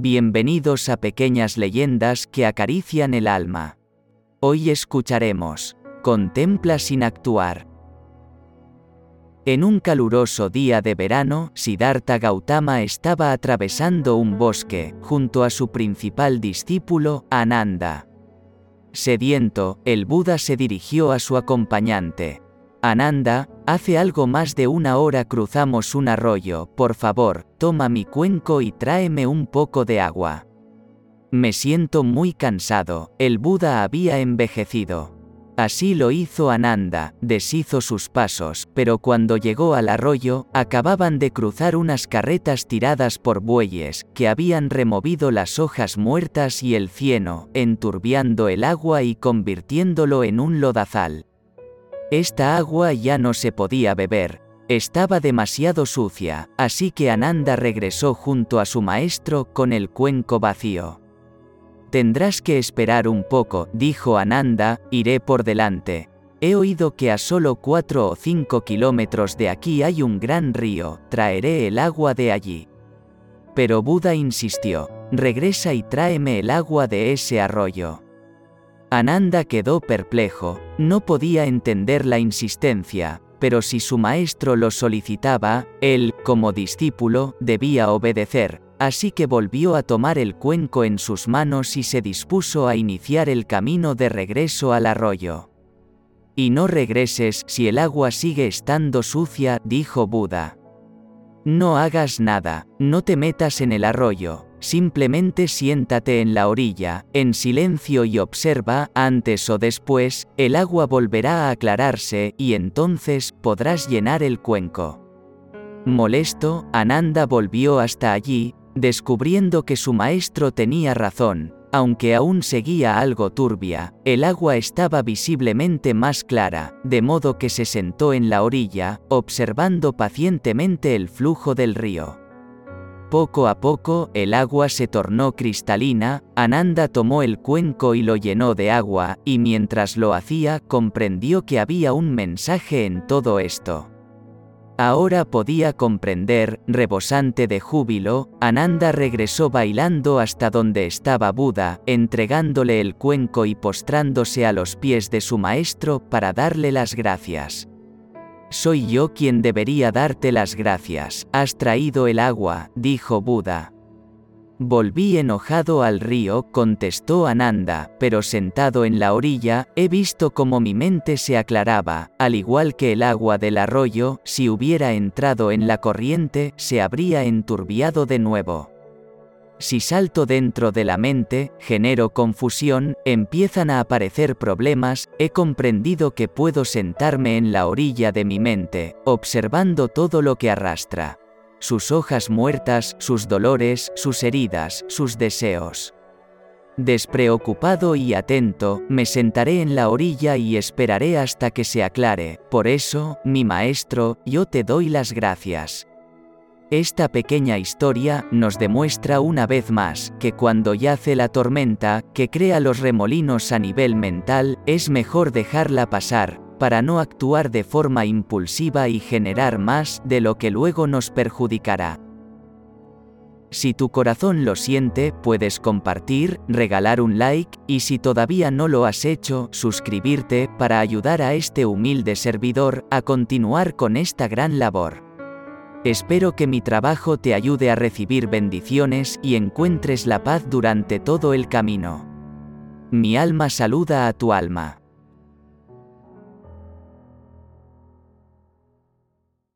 bienvenidos a pequeñas leyendas que acarician el alma. Hoy escucharemos, Contempla sin actuar. En un caluroso día de verano, Siddhartha Gautama estaba atravesando un bosque, junto a su principal discípulo, Ananda. Sediento, el Buda se dirigió a su acompañante. Ananda, hace algo más de una hora cruzamos un arroyo, por favor, toma mi cuenco y tráeme un poco de agua. Me siento muy cansado, el Buda había envejecido. Así lo hizo Ananda, deshizo sus pasos, pero cuando llegó al arroyo, acababan de cruzar unas carretas tiradas por bueyes, que habían removido las hojas muertas y el cieno, enturbiando el agua y convirtiéndolo en un lodazal. Esta agua ya no se podía beber, estaba demasiado sucia, así que Ananda regresó junto a su maestro con el cuenco vacío. Tendrás que esperar un poco, dijo Ananda, iré por delante. He oído que a solo cuatro o cinco kilómetros de aquí hay un gran río, traeré el agua de allí. Pero Buda insistió, regresa y tráeme el agua de ese arroyo. Ananda quedó perplejo, no podía entender la insistencia, pero si su maestro lo solicitaba, él, como discípulo, debía obedecer, así que volvió a tomar el cuenco en sus manos y se dispuso a iniciar el camino de regreso al arroyo. Y no regreses si el agua sigue estando sucia, dijo Buda. No hagas nada, no te metas en el arroyo, Simplemente siéntate en la orilla, en silencio y observa, antes o después, el agua volverá a aclararse y entonces podrás llenar el cuenco. Molesto, Ananda volvió hasta allí, descubriendo que su maestro tenía razón, aunque aún seguía algo turbia, el agua estaba visiblemente más clara, de modo que se sentó en la orilla, observando pacientemente el flujo del río. Poco a poco, el agua se tornó cristalina, Ananda tomó el cuenco y lo llenó de agua, y mientras lo hacía comprendió que había un mensaje en todo esto. Ahora podía comprender, rebosante de júbilo, Ananda regresó bailando hasta donde estaba Buda, entregándole el cuenco y postrándose a los pies de su maestro para darle las gracias. Soy yo quien debería darte las gracias. Has traído el agua, dijo Buda. Volví enojado al río, contestó Ananda, pero sentado en la orilla, he visto cómo mi mente se aclaraba, al igual que el agua del arroyo, si hubiera entrado en la corriente, se habría enturbiado de nuevo. Si salto dentro de la mente, genero confusión, empiezan a aparecer problemas, he comprendido que puedo sentarme en la orilla de mi mente, observando todo lo que arrastra. Sus hojas muertas, sus dolores, sus heridas, sus deseos. Despreocupado y atento, me sentaré en la orilla y esperaré hasta que se aclare. Por eso, mi maestro, yo te doy las gracias. Esta pequeña historia nos demuestra una vez más que cuando yace la tormenta, que crea los remolinos a nivel mental, es mejor dejarla pasar, para no actuar de forma impulsiva y generar más de lo que luego nos perjudicará. Si tu corazón lo siente, puedes compartir, regalar un like, y si todavía no lo has hecho, suscribirte para ayudar a este humilde servidor a continuar con esta gran labor. Espero que mi trabajo te ayude a recibir bendiciones y encuentres la paz durante todo el camino. Mi alma saluda a tu alma.